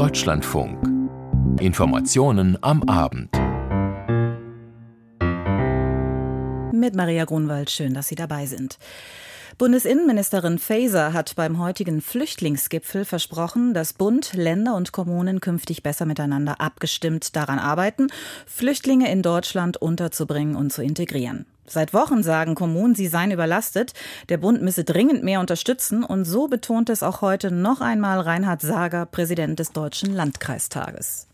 Deutschlandfunk. Informationen am Abend. Mit Maria Grunwald, schön, dass Sie dabei sind. Bundesinnenministerin Faeser hat beim heutigen Flüchtlingsgipfel versprochen, dass Bund, Länder und Kommunen künftig besser miteinander abgestimmt daran arbeiten, Flüchtlinge in Deutschland unterzubringen und zu integrieren. Seit Wochen sagen Kommunen, sie seien überlastet. Der Bund müsse dringend mehr unterstützen. Und so betont es auch heute noch einmal Reinhard Sager, Präsident des Deutschen Landkreistages.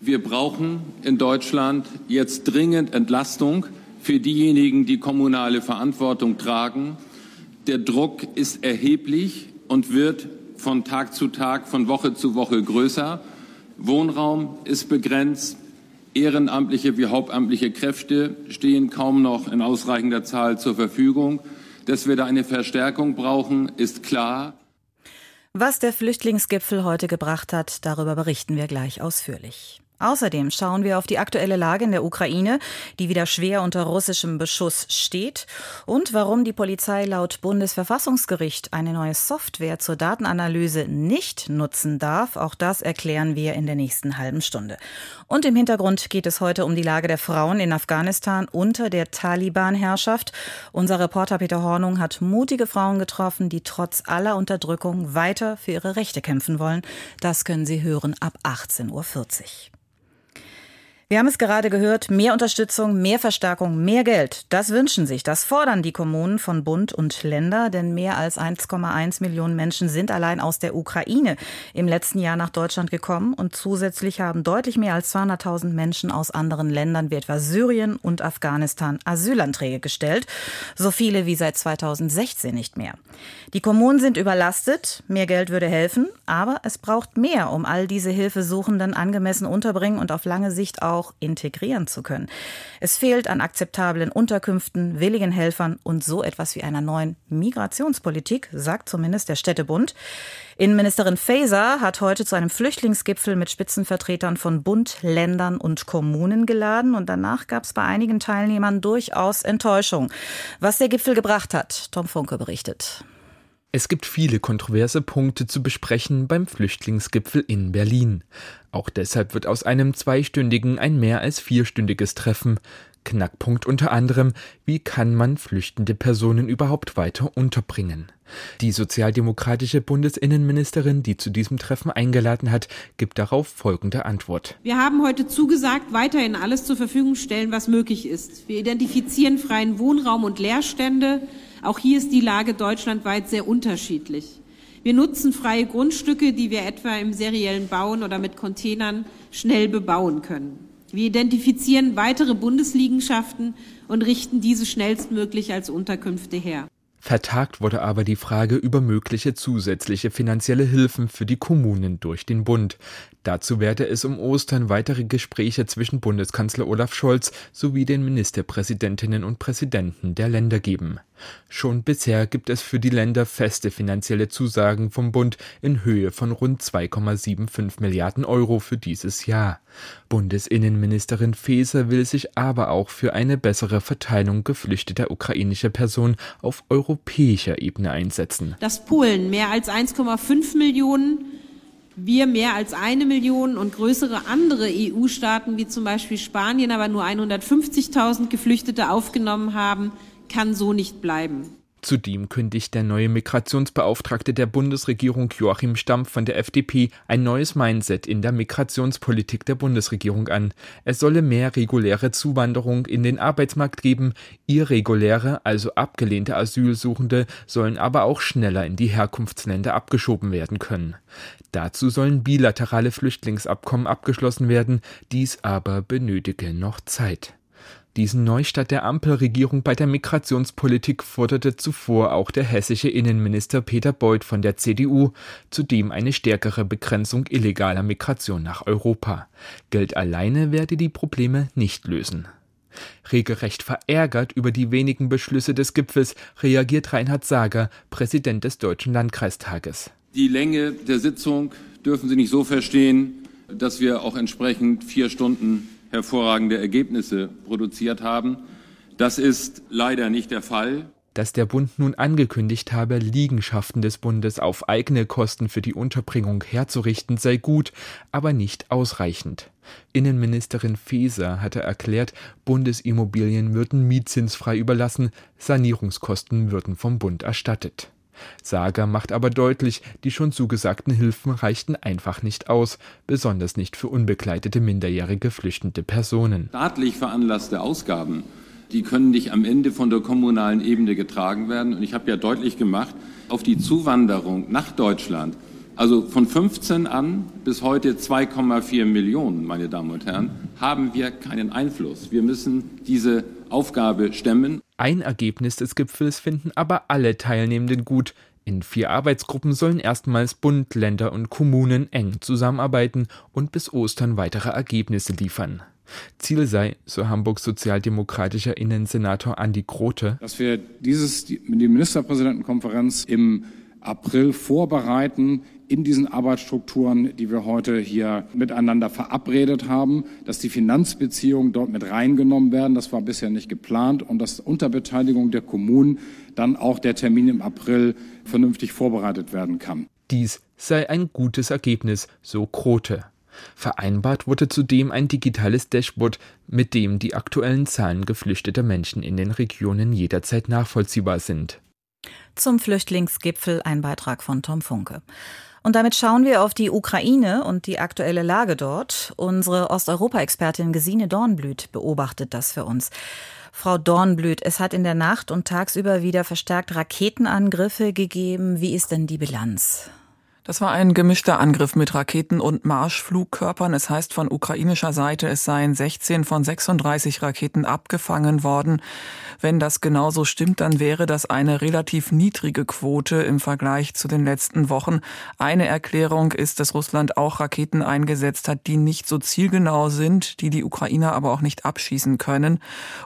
Wir brauchen in Deutschland jetzt dringend Entlastung für diejenigen, die kommunale Verantwortung tragen der Druck ist erheblich und wird von Tag zu Tag, von Woche zu Woche größer. Wohnraum ist begrenzt. Ehrenamtliche wie hauptamtliche Kräfte stehen kaum noch in ausreichender Zahl zur Verfügung. Dass wir da eine Verstärkung brauchen, ist klar. Was der Flüchtlingsgipfel heute gebracht hat, darüber berichten wir gleich ausführlich. Außerdem schauen wir auf die aktuelle Lage in der Ukraine, die wieder schwer unter russischem Beschuss steht und warum die Polizei laut Bundesverfassungsgericht eine neue Software zur Datenanalyse nicht nutzen darf. Auch das erklären wir in der nächsten halben Stunde. Und im Hintergrund geht es heute um die Lage der Frauen in Afghanistan unter der Taliban-Herrschaft. Unser Reporter Peter Hornung hat mutige Frauen getroffen, die trotz aller Unterdrückung weiter für ihre Rechte kämpfen wollen. Das können Sie hören ab 18.40 Uhr. Wir haben es gerade gehört, mehr Unterstützung, mehr Verstärkung, mehr Geld. Das wünschen sich, das fordern die Kommunen von Bund und Länder, denn mehr als 1,1 Millionen Menschen sind allein aus der Ukraine im letzten Jahr nach Deutschland gekommen und zusätzlich haben deutlich mehr als 200.000 Menschen aus anderen Ländern wie etwa Syrien und Afghanistan Asylanträge gestellt, so viele wie seit 2016 nicht mehr. Die Kommunen sind überlastet, mehr Geld würde helfen, aber es braucht mehr, um all diese Hilfesuchenden angemessen unterbringen und auf lange Sicht auch auch integrieren zu können. Es fehlt an akzeptablen Unterkünften, willigen Helfern und so etwas wie einer neuen Migrationspolitik, sagt zumindest der Städtebund. Innenministerin Faeser hat heute zu einem Flüchtlingsgipfel mit Spitzenvertretern von Bund, Ländern und Kommunen geladen und danach gab es bei einigen Teilnehmern durchaus Enttäuschung. Was der Gipfel gebracht hat, Tom Funke berichtet. Es gibt viele kontroverse Punkte zu besprechen beim Flüchtlingsgipfel in Berlin. Auch deshalb wird aus einem zweistündigen ein mehr als vierstündiges Treffen. Knackpunkt unter anderem, wie kann man flüchtende Personen überhaupt weiter unterbringen? Die sozialdemokratische Bundesinnenministerin, die zu diesem Treffen eingeladen hat, gibt darauf folgende Antwort. Wir haben heute zugesagt, weiterhin alles zur Verfügung stellen, was möglich ist. Wir identifizieren freien Wohnraum und Leerstände. Auch hier ist die Lage deutschlandweit sehr unterschiedlich. Wir nutzen freie Grundstücke, die wir etwa im seriellen Bauen oder mit Containern schnell bebauen können. Wir identifizieren weitere Bundesliegenschaften und richten diese schnellstmöglich als Unterkünfte her. Vertagt wurde aber die Frage über mögliche zusätzliche finanzielle Hilfen für die Kommunen durch den Bund. Dazu werde es um Ostern weitere Gespräche zwischen Bundeskanzler Olaf Scholz sowie den Ministerpräsidentinnen und Präsidenten der Länder geben. Schon bisher gibt es für die Länder feste finanzielle Zusagen vom Bund in Höhe von rund 2,75 Milliarden Euro für dieses Jahr. Bundesinnenministerin Faeser will sich aber auch für eine bessere Verteilung geflüchteter ukrainischer Personen auf europäischer Ebene einsetzen. Dass Polen mehr als 1,5 Millionen wir mehr als eine Million und größere andere EU-Staaten wie zum Beispiel Spanien aber nur 150.000 Geflüchtete aufgenommen haben, kann so nicht bleiben. Zudem kündigt der neue Migrationsbeauftragte der Bundesregierung Joachim Stamm von der FDP ein neues Mindset in der Migrationspolitik der Bundesregierung an. Es solle mehr reguläre Zuwanderung in den Arbeitsmarkt geben, irreguläre, also abgelehnte Asylsuchende sollen aber auch schneller in die Herkunftsländer abgeschoben werden können. Dazu sollen bilaterale Flüchtlingsabkommen abgeschlossen werden, dies aber benötige noch Zeit. Diesen Neustart der Ampelregierung bei der Migrationspolitik forderte zuvor auch der hessische Innenminister Peter Beuth von der CDU, zudem eine stärkere Begrenzung illegaler Migration nach Europa. Geld alleine werde die Probleme nicht lösen. Regelrecht verärgert über die wenigen Beschlüsse des Gipfels reagiert Reinhard Sager, Präsident des Deutschen Landkreistages. Die Länge der Sitzung dürfen Sie nicht so verstehen, dass wir auch entsprechend vier Stunden hervorragende Ergebnisse produziert haben. Das ist leider nicht der Fall. dass der Bund nun angekündigt habe, Liegenschaften des Bundes auf eigene Kosten für die Unterbringung herzurichten, sei gut, aber nicht ausreichend. Innenministerin Faeser hatte erklärt, Bundesimmobilien würden mietzinsfrei überlassen, Sanierungskosten würden vom Bund erstattet. Sager macht aber deutlich, die schon zugesagten Hilfen reichten einfach nicht aus, besonders nicht für unbegleitete minderjährige flüchtende Personen. Staatlich veranlasste Ausgaben die können nicht am Ende von der kommunalen Ebene getragen werden. Und ich habe ja deutlich gemacht, auf die Zuwanderung nach Deutschland, also von 15 an bis heute 2,4 Millionen, meine Damen und Herren, haben wir keinen Einfluss. Wir müssen diese Aufgabe stemmen. Ein Ergebnis des Gipfels finden aber alle Teilnehmenden gut. In vier Arbeitsgruppen sollen erstmals Bund, Länder und Kommunen eng zusammenarbeiten und bis Ostern weitere Ergebnisse liefern. Ziel sei, so Hamburgs sozialdemokratischer Innensenator Andi Grote, dass wir dieses, die Ministerpräsidentenkonferenz im April vorbereiten in diesen Arbeitsstrukturen, die wir heute hier miteinander verabredet haben, dass die Finanzbeziehungen dort mit reingenommen werden. Das war bisher nicht geplant und dass unter Beteiligung der Kommunen dann auch der Termin im April vernünftig vorbereitet werden kann. Dies sei ein gutes Ergebnis, so Krote. Vereinbart wurde zudem ein digitales Dashboard, mit dem die aktuellen Zahlen geflüchteter Menschen in den Regionen jederzeit nachvollziehbar sind. Zum Flüchtlingsgipfel ein Beitrag von Tom Funke. Und damit schauen wir auf die Ukraine und die aktuelle Lage dort. Unsere Osteuropa-Expertin Gesine Dornblüt beobachtet das für uns. Frau Dornblüt, es hat in der Nacht und tagsüber wieder verstärkt Raketenangriffe gegeben. Wie ist denn die Bilanz? Das war ein gemischter Angriff mit Raketen und Marschflugkörpern. Es heißt von ukrainischer Seite, es seien 16 von 36 Raketen abgefangen worden. Wenn das genauso stimmt, dann wäre das eine relativ niedrige Quote im Vergleich zu den letzten Wochen. Eine Erklärung ist, dass Russland auch Raketen eingesetzt hat, die nicht so zielgenau sind, die die Ukrainer aber auch nicht abschießen können.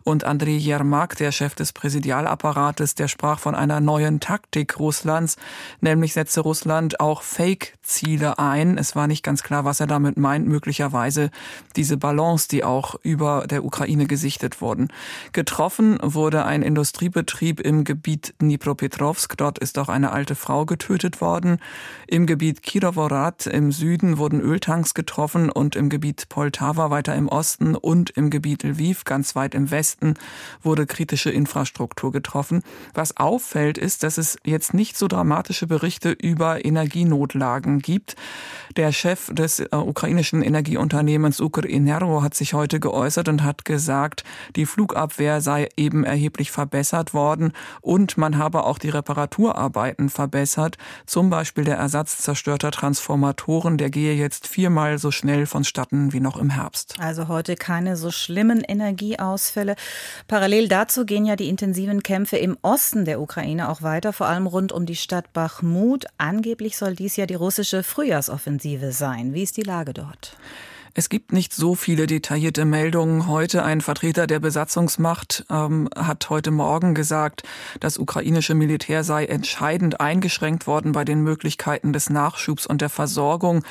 Und Andrei Jermak, der Chef des Präsidialapparates, der sprach von einer neuen Taktik Russlands, nämlich setze Russland auch Fake-Ziele ein. Es war nicht ganz klar, was er damit meint. Möglicherweise diese Balance, die auch über der Ukraine gesichtet wurden. Getroffen wurde ein Industriebetrieb im Gebiet Dnipropetrovsk. Dort ist auch eine alte Frau getötet worden. Im Gebiet Kirovohrad im Süden wurden Öltanks getroffen und im Gebiet Poltava weiter im Osten und im Gebiet Lviv ganz weit im Westen wurde kritische Infrastruktur getroffen. Was auffällt, ist, dass es jetzt nicht so dramatische Berichte über Energienot Notlagen gibt. Der Chef des äh, ukrainischen Energieunternehmens Ukrenergo hat sich heute geäußert und hat gesagt, die Flugabwehr sei eben erheblich verbessert worden und man habe auch die Reparaturarbeiten verbessert. Zum Beispiel der Ersatz zerstörter Transformatoren, der gehe jetzt viermal so schnell vonstatten wie noch im Herbst. Also heute keine so schlimmen Energieausfälle. Parallel dazu gehen ja die intensiven Kämpfe im Osten der Ukraine auch weiter, vor allem rund um die Stadt Bachmut. Angeblich soll die dies ja die russische Frühjahrsoffensive sein. Wie ist die Lage dort? Es gibt nicht so viele detaillierte Meldungen. Heute ein Vertreter der Besatzungsmacht ähm, hat heute Morgen gesagt, das ukrainische Militär sei entscheidend eingeschränkt worden bei den Möglichkeiten des Nachschubs und der Versorgung.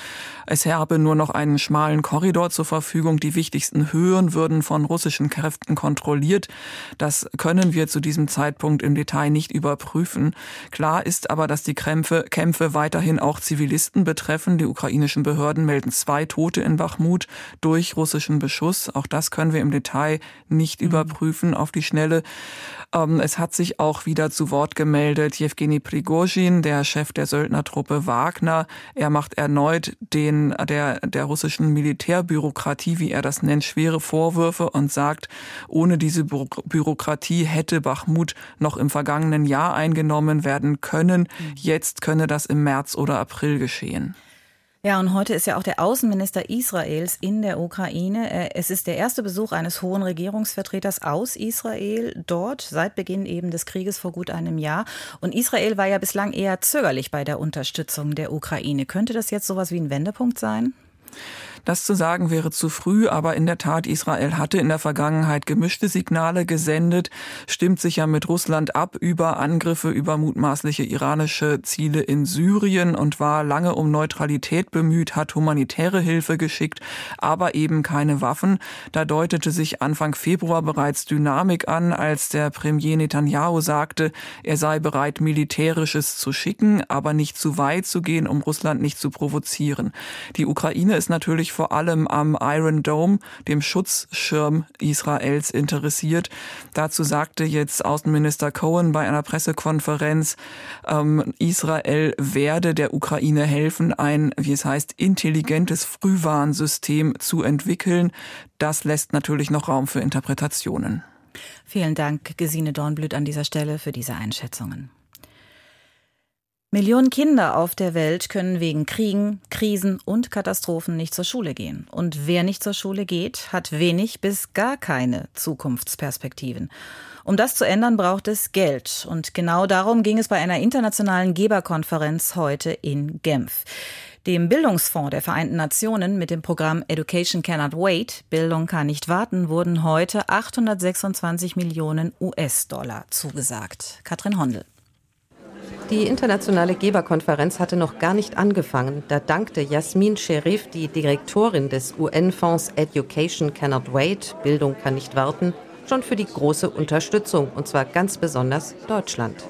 Es habe nur noch einen schmalen Korridor zur Verfügung. Die wichtigsten Höhen würden von russischen Kräften kontrolliert. Das können wir zu diesem Zeitpunkt im Detail nicht überprüfen. Klar ist aber, dass die Kämpfe, Kämpfe weiterhin auch Zivilisten betreffen. Die ukrainischen Behörden melden zwei Tote in Bachmut. Blut durch russischen Beschuss. Auch das können wir im Detail nicht mhm. überprüfen auf die Schnelle. Ähm, es hat sich auch wieder zu Wort gemeldet Jewgeni Prigozhin, der Chef der Söldnertruppe Wagner. Er macht erneut den, der, der russischen Militärbürokratie, wie er das nennt, schwere Vorwürfe und sagt, ohne diese Bürokratie hätte Bachmut noch im vergangenen Jahr eingenommen werden können. Mhm. Jetzt könne das im März oder April geschehen. Ja, und heute ist ja auch der Außenminister Israels in der Ukraine. Äh, es ist der erste Besuch eines hohen Regierungsvertreters aus Israel dort seit Beginn eben des Krieges vor gut einem Jahr. Und Israel war ja bislang eher zögerlich bei der Unterstützung der Ukraine. Könnte das jetzt sowas wie ein Wendepunkt sein? Das zu sagen wäre zu früh, aber in der Tat, Israel hatte in der Vergangenheit gemischte Signale gesendet, stimmt sich ja mit Russland ab über Angriffe über mutmaßliche iranische Ziele in Syrien und war lange um Neutralität bemüht, hat humanitäre Hilfe geschickt, aber eben keine Waffen. Da deutete sich Anfang Februar bereits Dynamik an, als der Premier Netanyahu sagte, er sei bereit, militärisches zu schicken, aber nicht zu weit zu gehen, um Russland nicht zu provozieren. Die Ukraine ist natürlich vor allem am Iron Dome, dem Schutzschirm Israels, interessiert. Dazu sagte jetzt Außenminister Cohen bei einer Pressekonferenz, ähm, Israel werde der Ukraine helfen, ein, wie es heißt, intelligentes Frühwarnsystem zu entwickeln. Das lässt natürlich noch Raum für Interpretationen. Vielen Dank, Gesine Dornblüt, an dieser Stelle für diese Einschätzungen. Millionen Kinder auf der Welt können wegen Kriegen, Krisen und Katastrophen nicht zur Schule gehen. Und wer nicht zur Schule geht, hat wenig bis gar keine Zukunftsperspektiven. Um das zu ändern, braucht es Geld. Und genau darum ging es bei einer internationalen Geberkonferenz heute in Genf. Dem Bildungsfonds der Vereinten Nationen mit dem Programm Education Cannot Wait, Bildung kann nicht warten, wurden heute 826 Millionen US-Dollar zugesagt. Katrin Hondel. Die internationale Geberkonferenz hatte noch gar nicht angefangen. Da dankte Jasmin Sherif, die Direktorin des UN-Fonds Education Cannot Wait, Bildung kann nicht warten, schon für die große Unterstützung, und zwar ganz besonders Deutschland.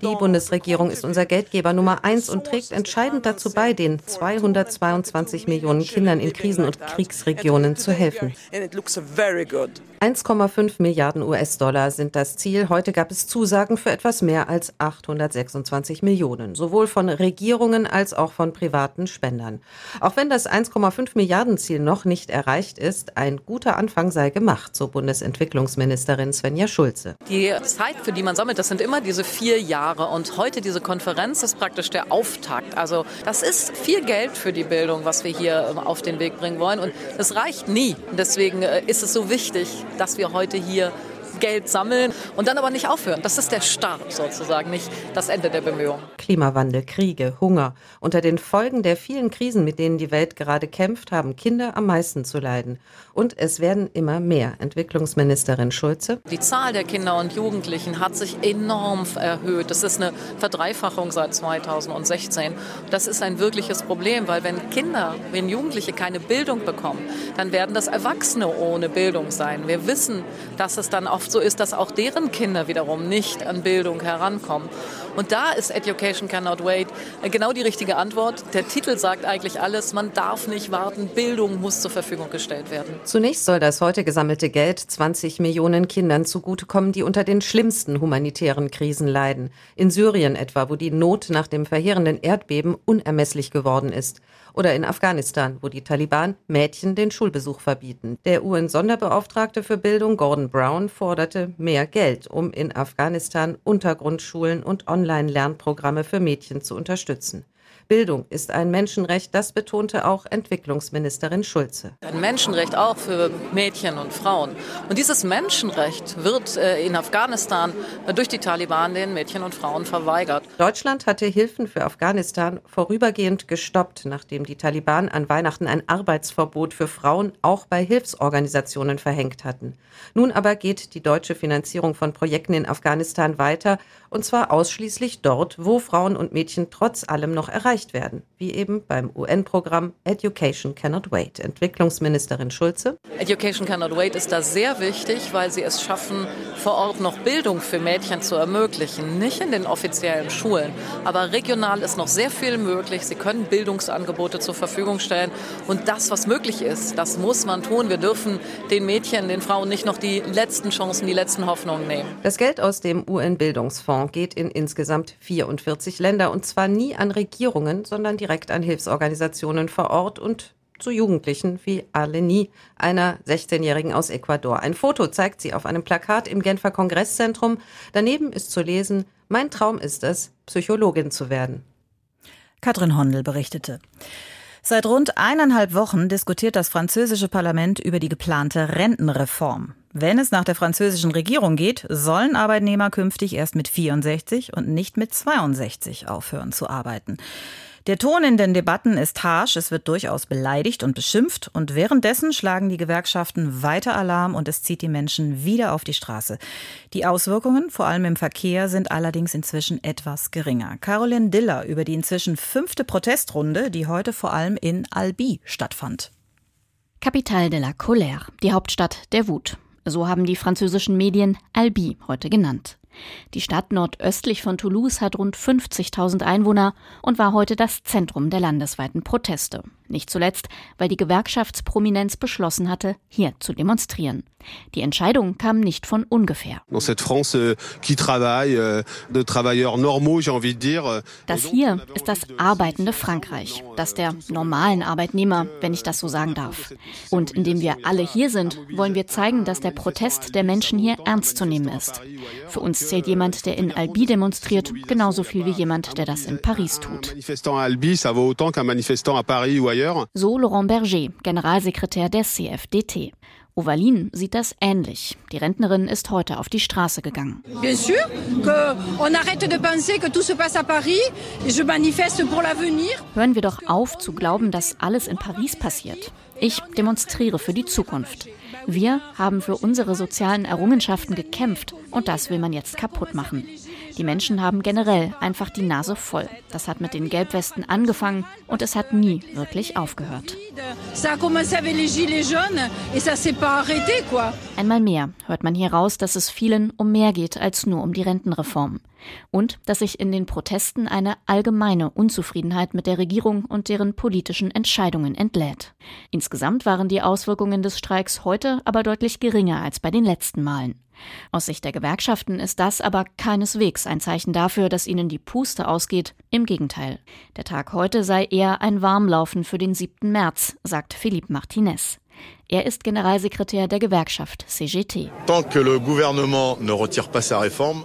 Die Bundesregierung ist unser Geldgeber Nummer eins und trägt entscheidend dazu bei, den 222 Millionen Kindern in Krisen- und Kriegsregionen zu helfen. 1,5 Milliarden US-Dollar sind das Ziel. Heute gab es Zusagen für etwas mehr als 826 Millionen, sowohl von Regierungen als auch von privaten Spendern. Auch wenn das 1,5 Milliarden Ziel noch nicht erreicht ist, ein guter Anfang sei gemacht, so Bundesentwicklungsministerin Svenja Schulze. Die Zeit, für die man sammelt, das sind immer diese vier Jahre. Und heute diese Konferenz ist praktisch der Auftakt. Also das ist viel Geld für die Bildung, was wir hier ähm, auf den Weg bringen wollen. Und es reicht nie. Deswegen äh, ist es so wichtig, dass wir heute hier Geld sammeln und dann aber nicht aufhören. Das ist der Start sozusagen, nicht das Ende der Bemühungen. Klimawandel, Kriege, Hunger. Unter den Folgen der vielen Krisen, mit denen die Welt gerade kämpft, haben Kinder am meisten zu leiden. Und es werden immer mehr. Entwicklungsministerin Schulze. Die Zahl der Kinder und Jugendlichen hat sich enorm erhöht. Das ist eine Verdreifachung seit 2016. Das ist ein wirkliches Problem, weil wenn Kinder, wenn Jugendliche keine Bildung bekommen, dann werden das Erwachsene ohne Bildung sein. Wir wissen, dass es dann oft so ist, dass auch deren Kinder wiederum nicht an Bildung herankommen. Und da ist Education Cannot Wait genau die richtige Antwort. Der Titel sagt eigentlich alles. Man darf nicht warten. Bildung muss zur Verfügung gestellt werden. Zunächst soll das heute gesammelte Geld 20 Millionen Kindern zugutekommen, die unter den schlimmsten humanitären Krisen leiden. In Syrien etwa, wo die Not nach dem verheerenden Erdbeben unermesslich geworden ist. Oder in Afghanistan, wo die Taliban Mädchen den Schulbesuch verbieten. Der UN-Sonderbeauftragte für Bildung Gordon Brown forderte mehr Geld, um in Afghanistan Untergrundschulen und Online-Lernprogramme für Mädchen zu unterstützen. Bildung ist ein Menschenrecht, das betonte auch Entwicklungsministerin Schulze. Ein Menschenrecht auch für Mädchen und Frauen. Und dieses Menschenrecht wird äh, in Afghanistan durch die Taliban den Mädchen und Frauen verweigert. Deutschland hatte Hilfen für Afghanistan vorübergehend gestoppt, nachdem die Taliban an Weihnachten ein Arbeitsverbot für Frauen auch bei Hilfsorganisationen verhängt hatten. Nun aber geht die deutsche Finanzierung von Projekten in Afghanistan weiter, und zwar ausschließlich dort, wo Frauen und Mädchen trotz allem noch erreicht werden, wie eben beim UN-Programm Education Cannot Wait. Entwicklungsministerin Schulze. Education Cannot Wait ist da sehr wichtig, weil sie es schaffen, vor Ort noch Bildung für Mädchen zu ermöglichen. Nicht in den offiziellen Schulen, aber regional ist noch sehr viel möglich. Sie können Bildungsangebote zur Verfügung stellen. Und das, was möglich ist, das muss man tun. Wir dürfen den Mädchen, den Frauen nicht noch die letzten Chancen, die letzten Hoffnungen nehmen. Das Geld aus dem UN-Bildungsfonds geht in insgesamt 44 Länder und zwar nie an Regierungen Regierungen, sondern direkt an Hilfsorganisationen vor Ort und zu Jugendlichen wie Aleni, einer 16-Jährigen aus Ecuador. Ein Foto zeigt sie auf einem Plakat im Genfer Kongresszentrum. Daneben ist zu lesen, mein Traum ist es, Psychologin zu werden. Katrin Hondel berichtete. Seit rund eineinhalb Wochen diskutiert das französische Parlament über die geplante Rentenreform. Wenn es nach der französischen Regierung geht, sollen Arbeitnehmer künftig erst mit 64 und nicht mit 62 aufhören zu arbeiten. Der Ton in den Debatten ist harsch, es wird durchaus beleidigt und beschimpft und währenddessen schlagen die Gewerkschaften weiter Alarm und es zieht die Menschen wieder auf die Straße. Die Auswirkungen, vor allem im Verkehr, sind allerdings inzwischen etwas geringer. Caroline Diller über die inzwischen fünfte Protestrunde, die heute vor allem in Albi stattfand. Capitale de la Colère, die Hauptstadt der Wut. So haben die französischen Medien Albi heute genannt. Die Stadt nordöstlich von Toulouse hat rund 50.000 Einwohner und war heute das Zentrum der landesweiten Proteste. Nicht zuletzt, weil die Gewerkschaftsprominenz beschlossen hatte, hier zu demonstrieren. Die Entscheidung kam nicht von ungefähr. Euh, euh, euh, das hier ist das arbeitende Frankreich, das der normalen Arbeitnehmer, wenn ich das so sagen darf. Und indem wir alle hier sind, wollen wir zeigen, dass der Protest der Menschen hier ernst zu nehmen ist. Für uns zählt jemand, der in Albi demonstriert, genauso viel wie jemand, der das in Paris tut. So Laurent Berger, Generalsekretär der CFDT. Ovalin sieht das ähnlich. Die Rentnerin ist heute auf die Straße gegangen. Bien sûr, qu'on arrête de penser que tout se passe à Paris. Je manifeste pour l'avenir. Hören wir doch auf zu glauben, dass alles in Paris passiert. Ich demonstriere für die Zukunft. Wir haben für unsere sozialen Errungenschaften gekämpft und das will man jetzt kaputt machen. Die Menschen haben generell einfach die Nase voll. Das hat mit den Gelbwesten angefangen und es hat nie wirklich aufgehört. Einmal mehr hört man hier raus, dass es vielen um mehr geht als nur um die Rentenreform. Und dass sich in den Protesten eine allgemeine Unzufriedenheit mit der Regierung und deren politischen Entscheidungen entlädt. Insgesamt waren die Auswirkungen des Streiks heute aber deutlich geringer als bei den letzten Malen. Aus Sicht der Gewerkschaften ist das aber keineswegs ein Zeichen dafür, dass ihnen die Puste ausgeht. Im Gegenteil. Der Tag heute sei eher ein Warmlaufen für den 7. März, sagt Philippe Martinez. Er ist Generalsekretär der Gewerkschaft CGT.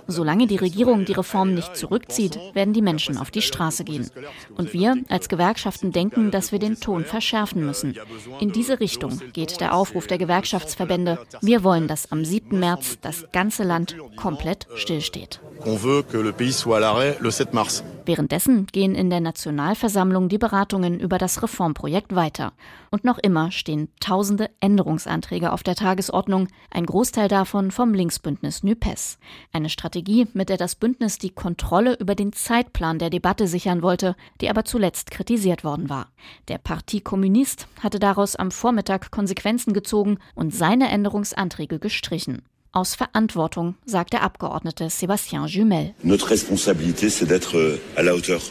Solange die Regierung die Reform nicht zurückzieht, werden die Menschen auf die Straße gehen. Und wir als Gewerkschaften denken, dass wir den Ton verschärfen müssen. In diese Richtung geht der Aufruf der Gewerkschaftsverbände. Wir wollen, dass am 7. März das ganze Land komplett stillsteht. Währenddessen gehen in der Nationalversammlung die Beratungen über das Reformprojekt weiter. Und noch immer stehen tausende Änderungsanträge auf der Tagesordnung, ein Großteil davon vom Linksbündnis NUPES. Eine Strategie, mit der das Bündnis die Kontrolle über den Zeitplan der Debatte sichern wollte, die aber zuletzt kritisiert worden war. Der Parti Kommunist hatte daraus am Vormittag Konsequenzen gezogen und seine Änderungsanträge gestrichen. Aus Verantwortung, sagt der Abgeordnete Sébastien Jumel. Notre responsabilité, c'est d'être euh, à la hauteur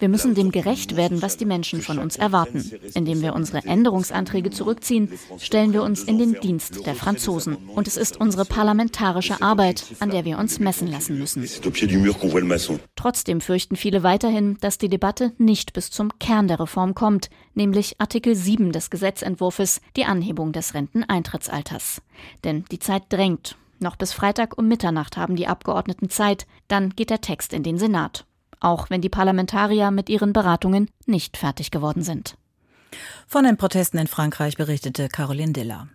wir müssen dem gerecht werden, was die Menschen von uns erwarten. Indem wir unsere Änderungsanträge zurückziehen, stellen wir uns in den Dienst der Franzosen. Und es ist unsere parlamentarische Arbeit, an der wir uns messen lassen müssen. Trotzdem fürchten viele weiterhin, dass die Debatte nicht bis zum Kern der Reform kommt, nämlich Artikel 7 des Gesetzentwurfs, die Anhebung des Renteneintrittsalters. Denn die Zeit drängt. Noch bis Freitag um Mitternacht haben die Abgeordneten Zeit, dann geht der Text in den Senat auch wenn die Parlamentarier mit ihren Beratungen nicht fertig geworden sind. Von den Protesten in Frankreich berichtete Caroline Diller.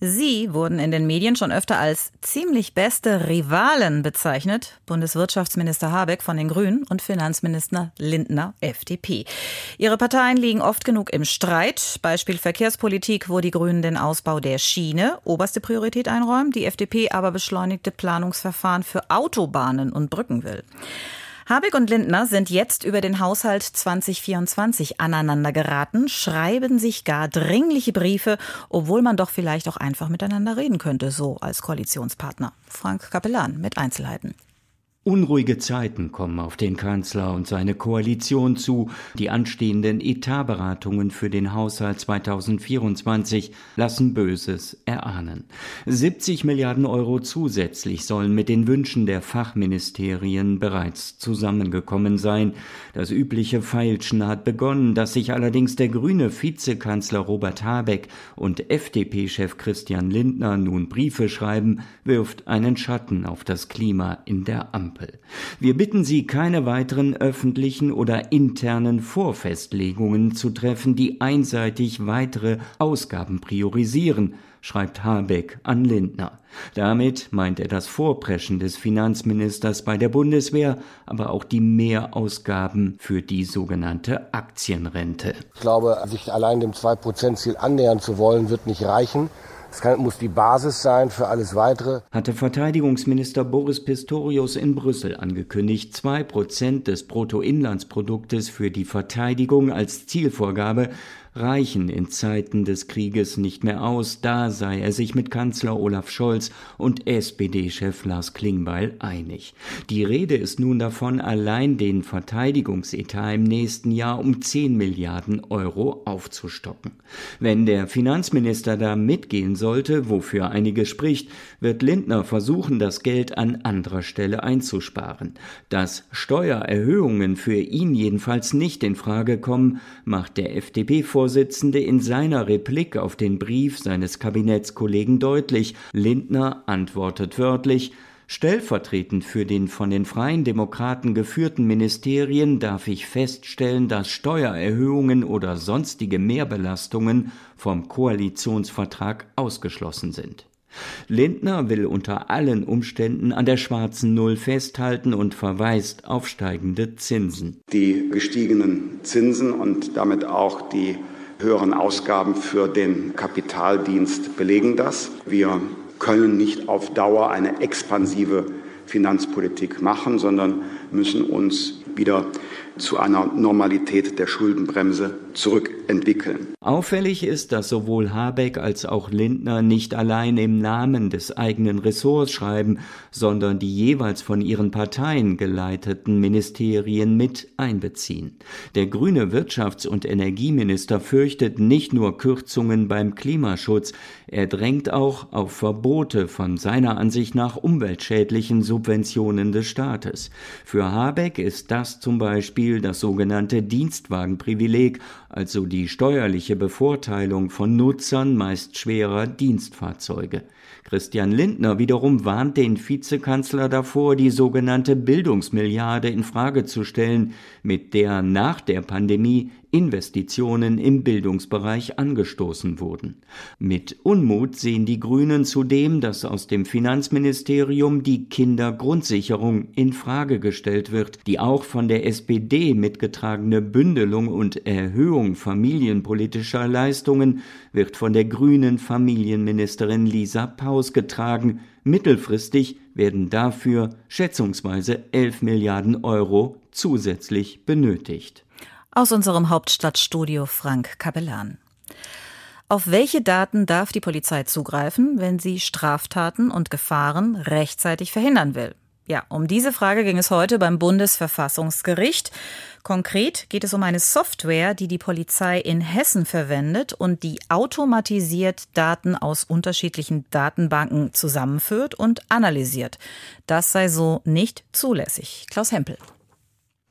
Sie wurden in den Medien schon öfter als ziemlich beste Rivalen bezeichnet. Bundeswirtschaftsminister Habeck von den Grünen und Finanzminister Lindner FDP. Ihre Parteien liegen oft genug im Streit. Beispiel Verkehrspolitik, wo die Grünen den Ausbau der Schiene oberste Priorität einräumen, die FDP aber beschleunigte Planungsverfahren für Autobahnen und Brücken will. Habeck und Lindner sind jetzt über den Haushalt 2024 aneinander geraten, schreiben sich gar dringliche Briefe, obwohl man doch vielleicht auch einfach miteinander reden könnte, so als Koalitionspartner. Frank Kapellan mit Einzelheiten. Unruhige Zeiten kommen auf den Kanzler und seine Koalition zu. Die anstehenden Etatberatungen für den Haushalt 2024 lassen Böses erahnen. 70 Milliarden Euro zusätzlich sollen mit den Wünschen der Fachministerien bereits zusammengekommen sein. Das übliche Feilschen hat begonnen, dass sich allerdings der grüne Vizekanzler Robert Habeck und FDP-Chef Christian Lindner nun Briefe schreiben, wirft einen Schatten auf das Klima in der Ampel. Ampel. Wir bitten Sie, keine weiteren öffentlichen oder internen Vorfestlegungen zu treffen, die einseitig weitere Ausgaben priorisieren, schreibt Habeck an Lindner. Damit meint er das Vorpreschen des Finanzministers bei der Bundeswehr, aber auch die Mehrausgaben für die sogenannte Aktienrente. Ich glaube, sich allein dem 2-Prozent-Ziel annähern zu wollen, wird nicht reichen. Es kann, muss die Basis sein für alles Weitere. Hatte Verteidigungsminister Boris Pistorius in Brüssel angekündigt, zwei Prozent des Bruttoinlandsproduktes für die Verteidigung als Zielvorgabe reichen in Zeiten des Krieges nicht mehr aus, da sei er sich mit Kanzler Olaf Scholz und SPD-Chef Lars Klingbeil einig. Die Rede ist nun davon, allein den Verteidigungsetat im nächsten Jahr um 10 Milliarden Euro aufzustocken. Wenn der Finanzminister da mitgehen sollte, wofür einige spricht, wird Lindner versuchen, das Geld an anderer Stelle einzusparen. Dass Steuererhöhungen für ihn jedenfalls nicht in Frage kommen, macht der FDP vor Vorsitzende in seiner Replik auf den Brief seines Kabinettskollegen deutlich. Lindner antwortet wörtlich Stellvertretend für den von den Freien Demokraten geführten Ministerien darf ich feststellen, dass Steuererhöhungen oder sonstige Mehrbelastungen vom Koalitionsvertrag ausgeschlossen sind. Lindner will unter allen Umständen an der schwarzen Null festhalten und verweist auf steigende Zinsen. Die gestiegenen Zinsen und damit auch die höheren Ausgaben für den Kapitaldienst belegen das. Wir können nicht auf Dauer eine expansive Finanzpolitik machen, sondern müssen uns wieder zu einer Normalität der Schuldenbremse zurückentwickeln. Auffällig ist, dass sowohl Habeck als auch Lindner nicht allein im Namen des eigenen Ressorts schreiben, sondern die jeweils von ihren Parteien geleiteten Ministerien mit einbeziehen. Der grüne Wirtschafts- und Energieminister fürchtet nicht nur Kürzungen beim Klimaschutz, er drängt auch auf Verbote von seiner Ansicht nach umweltschädlichen Subventionen des Staates. Für Habeck ist das zum Beispiel das sogenannte Dienstwagenprivileg, also die steuerliche Bevorteilung von Nutzern meist schwerer Dienstfahrzeuge. Christian Lindner wiederum warnt den Vizekanzler davor, die sogenannte Bildungsmilliarde in Frage zu stellen, mit der nach der Pandemie Investitionen im Bildungsbereich angestoßen wurden. Mit Unmut sehen die Grünen zudem, dass aus dem Finanzministerium die Kindergrundsicherung in Frage gestellt wird, die auch von der SPD mitgetragene Bündelung und Erhöhung familienpolitischer Leistungen wird von der grünen Familienministerin Lisa Paus getragen. Mittelfristig werden dafür schätzungsweise 11 Milliarden Euro zusätzlich benötigt. Aus unserem Hauptstadtstudio Frank Kapellan. Auf welche Daten darf die Polizei zugreifen, wenn sie Straftaten und Gefahren rechtzeitig verhindern will? Ja, um diese Frage ging es heute beim Bundesverfassungsgericht. Konkret geht es um eine Software, die die Polizei in Hessen verwendet und die automatisiert Daten aus unterschiedlichen Datenbanken zusammenführt und analysiert. Das sei so nicht zulässig. Klaus Hempel.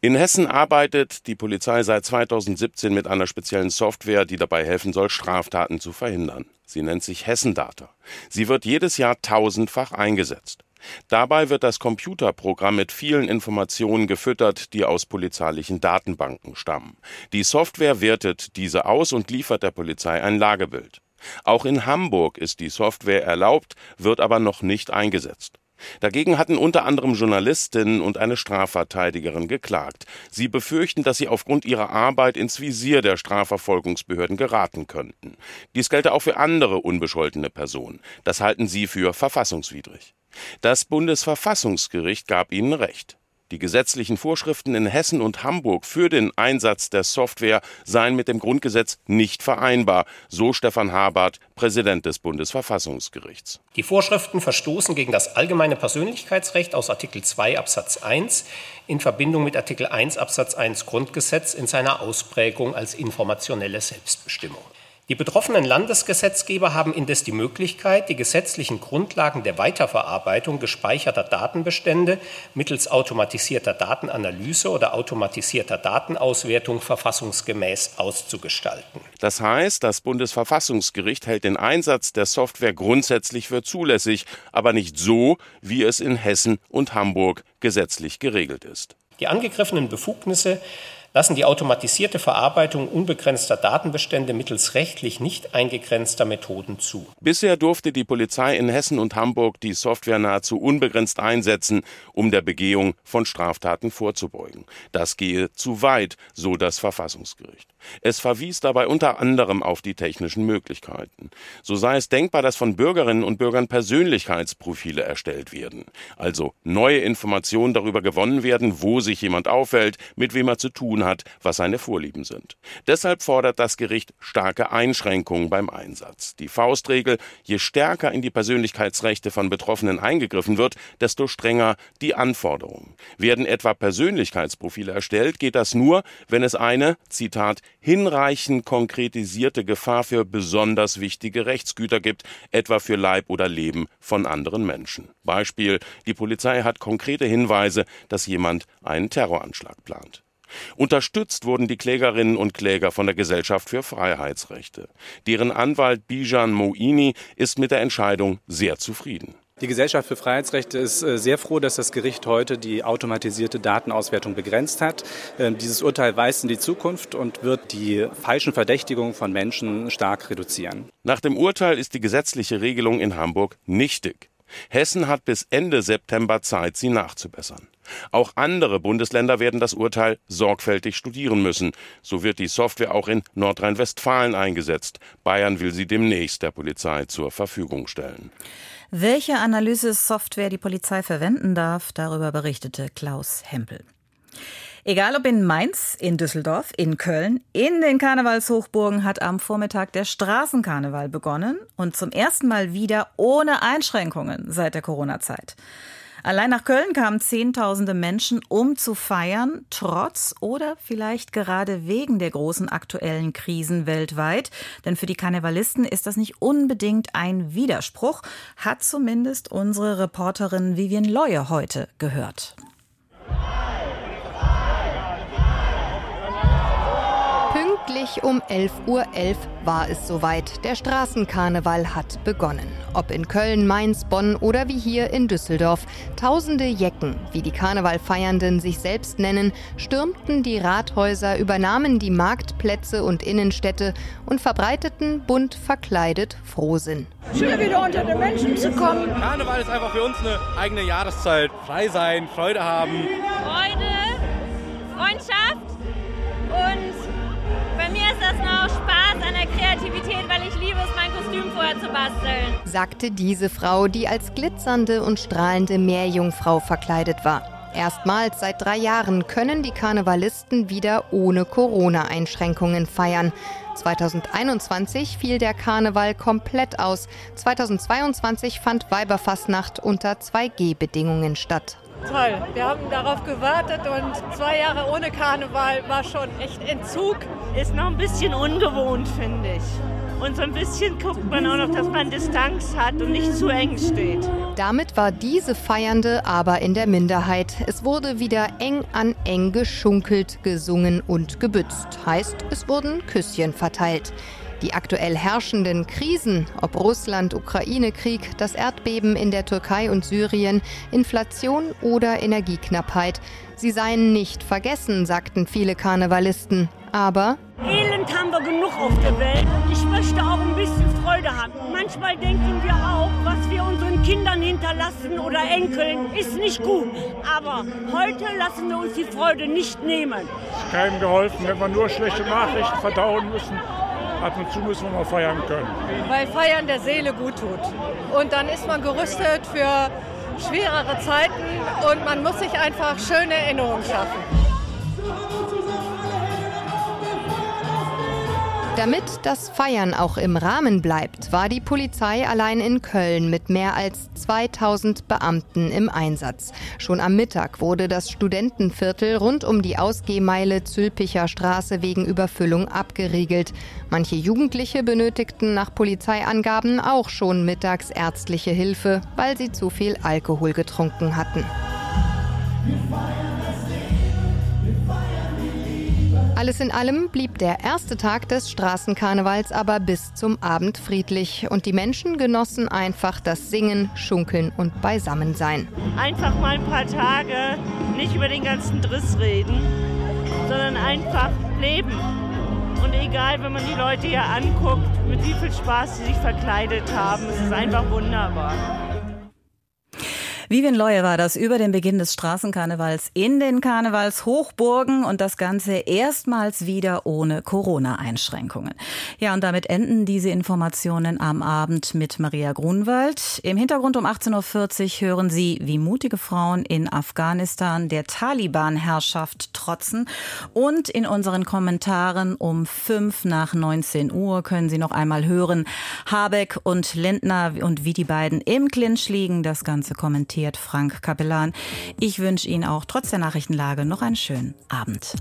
In Hessen arbeitet die Polizei seit 2017 mit einer speziellen Software, die dabei helfen soll, Straftaten zu verhindern. Sie nennt sich Hessendata. Sie wird jedes Jahr tausendfach eingesetzt. Dabei wird das Computerprogramm mit vielen Informationen gefüttert, die aus polizeilichen Datenbanken stammen. Die Software wertet diese aus und liefert der Polizei ein Lagebild. Auch in Hamburg ist die Software erlaubt, wird aber noch nicht eingesetzt. Dagegen hatten unter anderem Journalistinnen und eine Strafverteidigerin geklagt. Sie befürchten, dass sie aufgrund ihrer Arbeit ins Visier der Strafverfolgungsbehörden geraten könnten. Dies gelte auch für andere unbescholtene Personen. Das halten sie für verfassungswidrig. Das Bundesverfassungsgericht gab ihnen recht. Die gesetzlichen Vorschriften in Hessen und Hamburg für den Einsatz der Software seien mit dem Grundgesetz nicht vereinbar, so Stefan Habart, Präsident des Bundesverfassungsgerichts. Die Vorschriften verstoßen gegen das allgemeine Persönlichkeitsrecht aus Artikel 2 Absatz 1 in Verbindung mit Artikel 1 Absatz 1 Grundgesetz in seiner Ausprägung als informationelle Selbstbestimmung. Die betroffenen Landesgesetzgeber haben indes die Möglichkeit, die gesetzlichen Grundlagen der Weiterverarbeitung gespeicherter Datenbestände mittels automatisierter Datenanalyse oder automatisierter Datenauswertung verfassungsgemäß auszugestalten. Das heißt, das Bundesverfassungsgericht hält den Einsatz der Software grundsätzlich für zulässig, aber nicht so, wie es in Hessen und Hamburg gesetzlich geregelt ist. Die angegriffenen Befugnisse lassen die automatisierte Verarbeitung unbegrenzter Datenbestände mittels rechtlich nicht eingegrenzter Methoden zu. Bisher durfte die Polizei in Hessen und Hamburg die Software nahezu unbegrenzt einsetzen, um der Begehung von Straftaten vorzubeugen. Das gehe zu weit, so das Verfassungsgericht. Es verwies dabei unter anderem auf die technischen Möglichkeiten. So sei es denkbar, dass von Bürgerinnen und Bürgern Persönlichkeitsprofile erstellt werden, also neue Informationen darüber gewonnen werden, wo sich jemand aufhält, mit wem er zu tun hat, was seine Vorlieben sind. Deshalb fordert das Gericht starke Einschränkungen beim Einsatz. Die Faustregel, je stärker in die Persönlichkeitsrechte von Betroffenen eingegriffen wird, desto strenger die Anforderungen. Werden etwa Persönlichkeitsprofile erstellt, geht das nur, wenn es eine, Zitat, hinreichend konkretisierte Gefahr für besonders wichtige Rechtsgüter gibt, etwa für Leib oder Leben von anderen Menschen. Beispiel, die Polizei hat konkrete Hinweise, dass jemand einen Terroranschlag plant. Unterstützt wurden die Klägerinnen und Kläger von der Gesellschaft für Freiheitsrechte. Deren Anwalt Bijan Moini ist mit der Entscheidung sehr zufrieden. Die Gesellschaft für Freiheitsrechte ist äh, sehr froh, dass das Gericht heute die automatisierte Datenauswertung begrenzt hat. Ähm, dieses Urteil weist in die Zukunft und wird die falschen Verdächtigungen von Menschen stark reduzieren. Nach dem Urteil ist die gesetzliche Regelung in Hamburg nichtig. Hessen hat bis Ende September Zeit, sie nachzubessern. Auch andere Bundesländer werden das Urteil sorgfältig studieren müssen. So wird die Software auch in Nordrhein-Westfalen eingesetzt. Bayern will sie demnächst der Polizei zur Verfügung stellen. Welche Analysesoftware die Polizei verwenden darf, darüber berichtete Klaus Hempel. Egal ob in Mainz, in Düsseldorf, in Köln, in den Karnevalshochburgen hat am Vormittag der Straßenkarneval begonnen und zum ersten Mal wieder ohne Einschränkungen seit der Corona-Zeit. Allein nach Köln kamen Zehntausende Menschen, um zu feiern, trotz oder vielleicht gerade wegen der großen aktuellen Krisen weltweit. Denn für die Karnevalisten ist das nicht unbedingt ein Widerspruch, hat zumindest unsere Reporterin Vivian Leue heute gehört. Pünktlich um 11.11 Uhr .11 war es soweit. Der Straßenkarneval hat begonnen. Ob in Köln, Mainz, Bonn oder wie hier in Düsseldorf. Tausende Jecken, wie die Karnevalfeiernden sich selbst nennen, stürmten die Rathäuser, übernahmen die Marktplätze und Innenstädte und verbreiteten bunt verkleidet Frohsinn. Schön wieder unter den Menschen zu kommen. Karneval ist einfach für uns eine eigene Jahreszeit. Frei sein, Freude haben. Freude, Freundschaft und das noch Spaß an der Kreativität, weil ich liebe es, mein Kostüm vorher zu basteln. Sagte diese Frau, die als glitzernde und strahlende Meerjungfrau verkleidet war. Erstmals seit drei Jahren können die Karnevalisten wieder ohne Corona-Einschränkungen feiern. 2021 fiel der Karneval komplett aus. 2022 fand Weiberfassnacht unter 2G-Bedingungen statt. Toll. Wir haben darauf gewartet und zwei Jahre ohne Karneval war schon echt Entzug. Ist noch ein bisschen ungewohnt, finde ich. Und so ein bisschen guckt man auch noch, dass man Distanz hat und nicht zu eng steht. Damit war diese Feiernde aber in der Minderheit. Es wurde wieder eng an eng geschunkelt, gesungen und gebützt. Heißt, es wurden Küsschen verteilt. Die aktuell herrschenden Krisen, ob Russland, Ukraine-Krieg, das Erdbeben in der Türkei und Syrien, Inflation oder Energieknappheit, sie seien nicht vergessen, sagten viele Karnevalisten. Aber Elend haben wir genug auf der Welt ich möchte auch ein bisschen Freude haben. Manchmal denken wir auch, was wir unseren Kindern hinterlassen oder Enkeln, ist nicht gut. Aber heute lassen wir uns die Freude nicht nehmen. Es ist keinem geholfen, wenn wir nur schlechte Nachrichten verdauen müssen ab und zu müssen wir mal feiern können. Weil Feiern der Seele gut tut. Und dann ist man gerüstet für schwerere Zeiten und man muss sich einfach schöne Erinnerungen schaffen. Damit das Feiern auch im Rahmen bleibt, war die Polizei allein in Köln mit mehr als 2000 Beamten im Einsatz. Schon am Mittag wurde das Studentenviertel rund um die Ausgehmeile Zülpicher Straße wegen Überfüllung abgeriegelt. Manche Jugendliche benötigten nach Polizeiangaben auch schon mittags ärztliche Hilfe, weil sie zu viel Alkohol getrunken hatten. Alles in allem blieb der erste Tag des Straßenkarnevals aber bis zum Abend friedlich und die Menschen genossen einfach das Singen, Schunkeln und Beisammensein. Einfach mal ein paar Tage nicht über den ganzen Driss reden, sondern einfach leben. Und egal, wenn man die Leute hier anguckt, mit wie viel Spaß sie sich verkleidet haben, es ist einfach wunderbar. Vivian Leue war das über den Beginn des Straßenkarnevals in den Karnevalshochburgen und das Ganze erstmals wieder ohne Corona-Einschränkungen. Ja, und damit enden diese Informationen am Abend mit Maria Grunwald. Im Hintergrund um 18.40 Uhr hören Sie, wie mutige Frauen in Afghanistan der Taliban-Herrschaft trotzen. Und in unseren Kommentaren um 5 nach 19 Uhr können Sie noch einmal hören, Habeck und Lindner und wie die beiden im Clinch liegen. Das Ganze kommentiert kommentiert Frank Capellan. Ich wünsche Ihnen auch trotz der Nachrichtenlage noch einen schönen Abend.